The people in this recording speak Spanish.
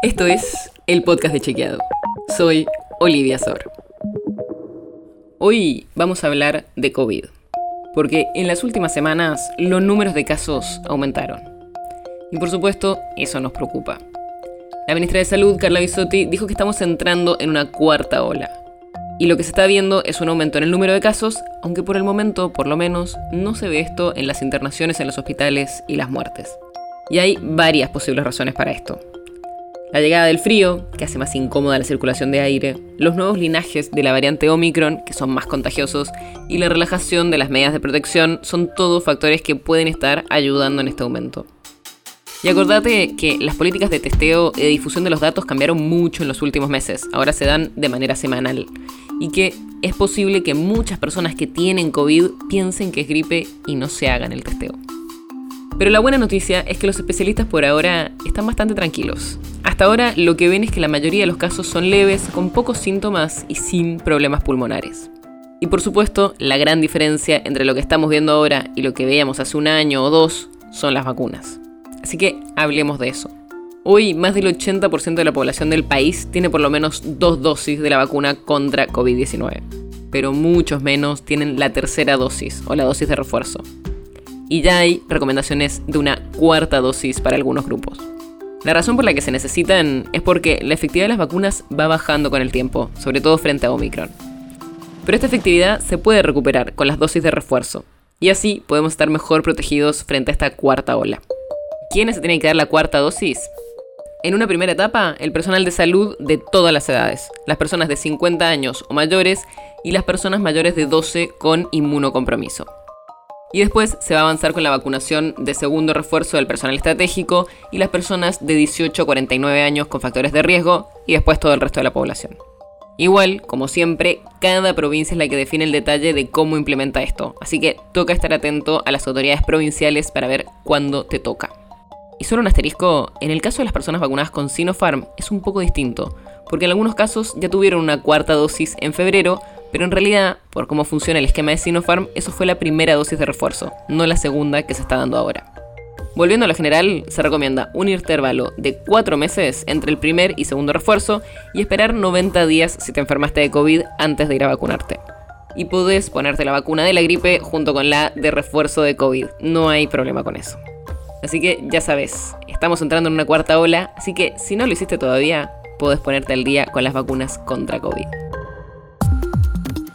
Esto es el podcast de Chequeado. Soy Olivia Sor. Hoy vamos a hablar de COVID, porque en las últimas semanas los números de casos aumentaron. Y por supuesto, eso nos preocupa. La ministra de Salud, Carla Bisotti, dijo que estamos entrando en una cuarta ola. Y lo que se está viendo es un aumento en el número de casos, aunque por el momento, por lo menos, no se ve esto en las internaciones en los hospitales y las muertes. Y hay varias posibles razones para esto. La llegada del frío, que hace más incómoda la circulación de aire, los nuevos linajes de la variante Omicron, que son más contagiosos, y la relajación de las medidas de protección son todos factores que pueden estar ayudando en este aumento. Y acordate que las políticas de testeo y de difusión de los datos cambiaron mucho en los últimos meses, ahora se dan de manera semanal, y que es posible que muchas personas que tienen COVID piensen que es gripe y no se hagan el testeo. Pero la buena noticia es que los especialistas por ahora están bastante tranquilos. Hasta ahora lo que ven es que la mayoría de los casos son leves, con pocos síntomas y sin problemas pulmonares. Y por supuesto, la gran diferencia entre lo que estamos viendo ahora y lo que veíamos hace un año o dos son las vacunas. Así que hablemos de eso. Hoy más del 80% de la población del país tiene por lo menos dos dosis de la vacuna contra COVID-19, pero muchos menos tienen la tercera dosis o la dosis de refuerzo y ya hay recomendaciones de una cuarta dosis para algunos grupos. La razón por la que se necesitan es porque la efectividad de las vacunas va bajando con el tiempo, sobre todo frente a Omicron. Pero esta efectividad se puede recuperar con las dosis de refuerzo, y así podemos estar mejor protegidos frente a esta cuarta ola. ¿Quiénes se tienen que dar la cuarta dosis? En una primera etapa, el personal de salud de todas las edades, las personas de 50 años o mayores y las personas mayores de 12 con inmunocompromiso. Y después se va a avanzar con la vacunación de segundo refuerzo del personal estratégico y las personas de 18 a 49 años con factores de riesgo y después todo el resto de la población. Igual, como siempre, cada provincia es la que define el detalle de cómo implementa esto, así que toca estar atento a las autoridades provinciales para ver cuándo te toca. Y solo un asterisco, en el caso de las personas vacunadas con Sinopharm es un poco distinto, porque en algunos casos ya tuvieron una cuarta dosis en febrero, pero en realidad, por cómo funciona el esquema de Sinopharm, eso fue la primera dosis de refuerzo, no la segunda que se está dando ahora. Volviendo a lo general, se recomienda un intervalo de 4 meses entre el primer y segundo refuerzo y esperar 90 días si te enfermaste de COVID antes de ir a vacunarte. Y podés ponerte la vacuna de la gripe junto con la de refuerzo de COVID, no hay problema con eso. Así que ya sabes, estamos entrando en una cuarta ola, así que si no lo hiciste todavía, podés ponerte al día con las vacunas contra COVID.